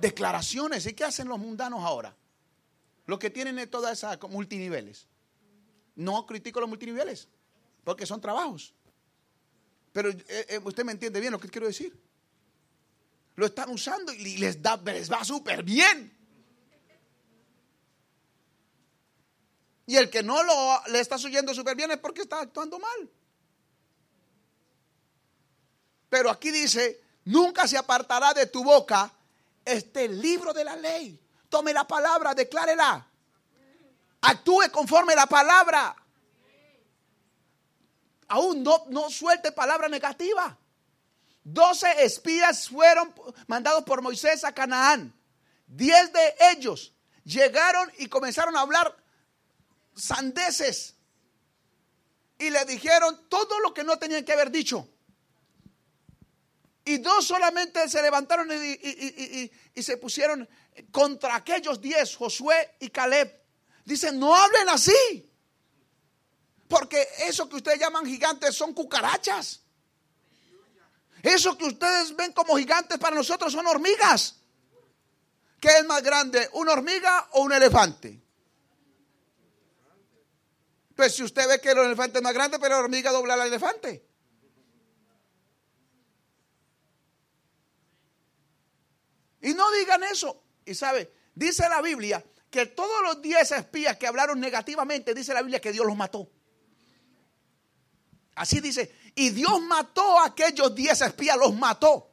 Declaraciones. ¿Y qué hacen los mundanos ahora? Los que tienen todas esas multiniveles. No critico los multiniveles, porque son trabajos. Pero eh, eh, usted me entiende bien lo que quiero decir. Lo están usando y les, da, les va súper bien. Y el que no lo, le está oyendo súper bien es porque está actuando mal. Pero aquí dice, nunca se apartará de tu boca este libro de la ley. Tome la palabra, declárela. Actúe conforme la palabra. Aún no, no suelte palabra negativa. Doce espías fueron mandados por Moisés a Canaán. Diez de ellos llegaron y comenzaron a hablar sandeces. Y le dijeron todo lo que no tenían que haber dicho. Y dos solamente se levantaron y, se pusieron contra aquellos diez, Josué y Caleb. Dicen, no hablen así. Porque eso que ustedes llaman gigantes son cucarachas. Eso que ustedes ven como gigantes para nosotros son hormigas. ¿Qué es más grande, una hormiga o un elefante? Pues si usted ve que el elefante es más grande, pero la hormiga dobla al elefante. Y no digan eso. Y sabe, dice la Biblia que todos los diez espías que hablaron negativamente, dice la Biblia que Dios los mató. Así dice, y Dios mató a aquellos diez espías, los mató.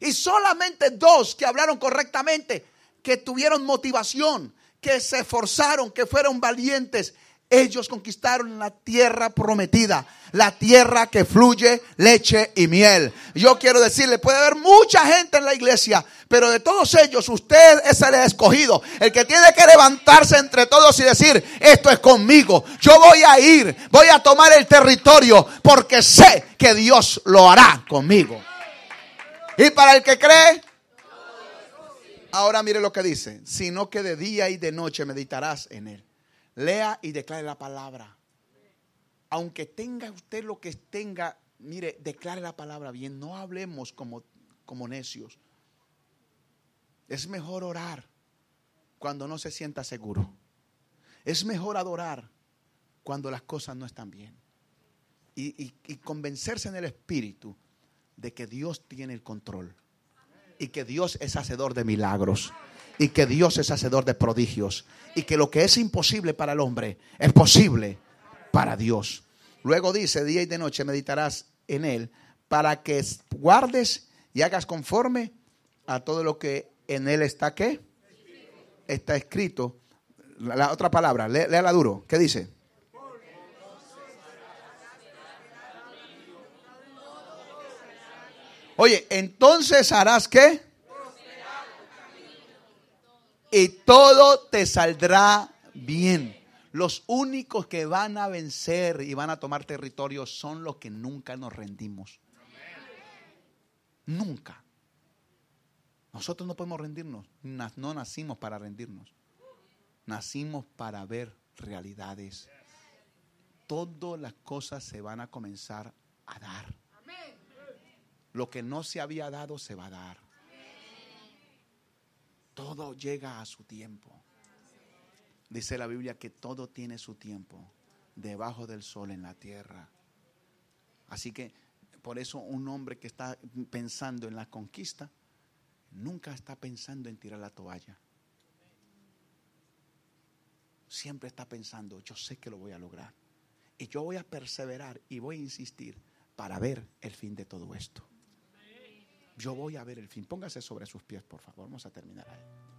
Y solamente dos que hablaron correctamente, que tuvieron motivación, que se esforzaron, que fueron valientes, ellos conquistaron la tierra prometida, la tierra que fluye leche y miel. Yo quiero decirle, puede haber mucha gente en la iglesia, pero de todos ellos usted es el escogido, el que tiene que levantarse entre todos y decir, esto es conmigo, yo voy a ir, voy a tomar el territorio porque sé que Dios lo hará conmigo. Y para el que cree, ahora mire lo que dice, sino que de día y de noche meditarás en él. Lea y declare la palabra. Aunque tenga usted lo que tenga, mire, declare la palabra bien. No hablemos como, como necios. Es mejor orar cuando no se sienta seguro. Es mejor adorar cuando las cosas no están bien. Y, y, convencerse en el espíritu de que Dios tiene el control. Y que Dios es hacedor de milagros y que Dios es hacedor de prodigios y que lo que es imposible para el hombre es posible para Dios. Luego dice, día y de noche meditarás en él para que guardes y hagas conforme a todo lo que en él está ¿qué? Está escrito. La, otra palabra, léala duro. ¿Qué dice? Oye, entonces harás qué? Y todo te saldrá bien. Los únicos que van a vencer y van a tomar territorio son los que nunca nos rendimos. Nunca. Nosotros no podemos rendirnos. No nacimos para rendirnos. Nacimos para ver realidades. Todas las cosas se van a comenzar a dar. Lo que no se había dado se va a dar. Todo llega a su tiempo. Dice la Biblia que todo tiene su tiempo debajo del sol en la tierra. Así que por eso un hombre que está pensando en la conquista nunca está pensando en tirar la toalla. Siempre está pensando, yo sé que lo voy a lograr. Y yo voy a perseverar y voy a insistir para ver el fin de todo esto. Yo voy a ver el fin. Póngase sobre sus pies, por favor. Vamos a terminar ahí.